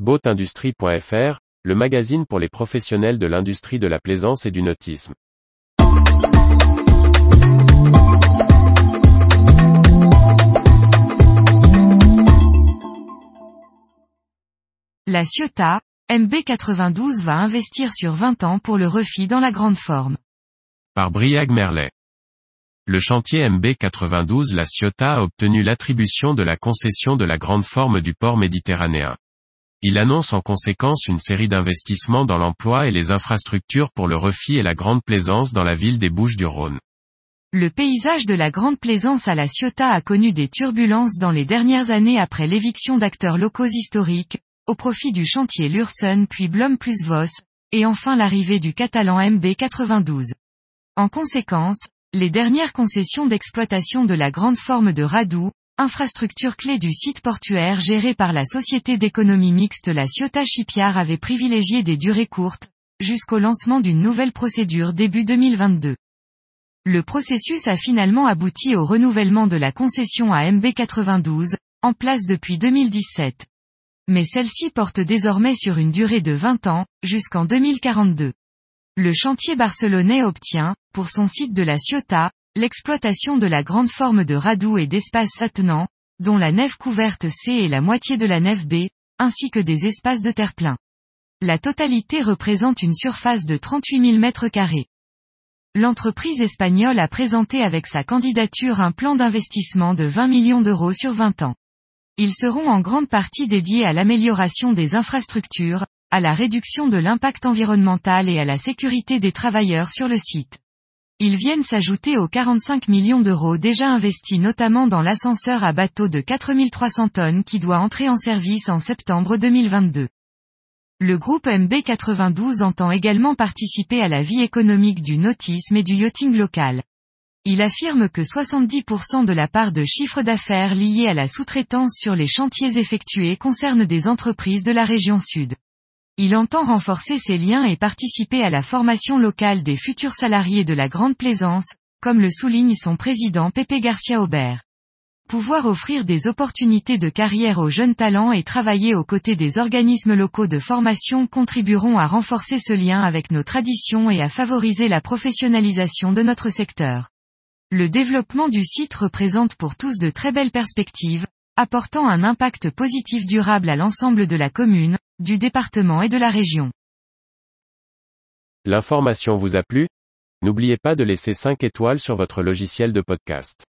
Boatindustrie.fr, le magazine pour les professionnels de l'industrie de la plaisance et du nautisme. La Ciotat, MB92 va investir sur 20 ans pour le refit dans la grande forme. Par Briag Merlet. Le chantier MB92 La Ciotat a obtenu l'attribution de la concession de la grande forme du port méditerranéen. Il annonce en conséquence une série d'investissements dans l'emploi et les infrastructures pour le refit et la grande plaisance dans la ville des Bouches-du-Rhône. Le paysage de la grande plaisance à la Ciotat a connu des turbulences dans les dernières années après l'éviction d'acteurs locaux historiques, au profit du chantier Lursen puis Blum plus Vos, et enfin l'arrivée du catalan MB 92. En conséquence, les dernières concessions d'exploitation de la grande forme de Radou, infrastructure clé du site portuaire géré par la société d'économie mixte la Ciotat Shipyard avaient privilégié des durées courtes, jusqu'au lancement d'une nouvelle procédure début 2022. Le processus a finalement abouti au renouvellement de la concession à MB 92, en place depuis 2017 mais celle-ci porte désormais sur une durée de 20 ans, jusqu'en 2042. Le chantier barcelonais obtient, pour son site de la Ciotat, l'exploitation de la grande forme de radoux et d'espaces attenants, dont la nef couverte C et la moitié de la nef B, ainsi que des espaces de terre-plein. La totalité représente une surface de 38 000 mètres carrés. L'entreprise espagnole a présenté avec sa candidature un plan d'investissement de 20 millions d'euros sur 20 ans. Ils seront en grande partie dédiés à l'amélioration des infrastructures, à la réduction de l'impact environnemental et à la sécurité des travailleurs sur le site. Ils viennent s'ajouter aux 45 millions d'euros déjà investis notamment dans l'ascenseur à bateau de 4300 tonnes qui doit entrer en service en septembre 2022. Le groupe MB92 entend également participer à la vie économique du nautisme et du yachting local. Il affirme que 70% de la part de chiffre d'affaires liée à la sous-traitance sur les chantiers effectués concerne des entreprises de la région sud. Il entend renforcer ses liens et participer à la formation locale des futurs salariés de la Grande Plaisance, comme le souligne son président Pepe Garcia Aubert. Pouvoir offrir des opportunités de carrière aux jeunes talents et travailler aux côtés des organismes locaux de formation contribueront à renforcer ce lien avec nos traditions et à favoriser la professionnalisation de notre secteur. Le développement du site représente pour tous de très belles perspectives, apportant un impact positif durable à l'ensemble de la commune, du département et de la région. L'information vous a plu? N'oubliez pas de laisser 5 étoiles sur votre logiciel de podcast.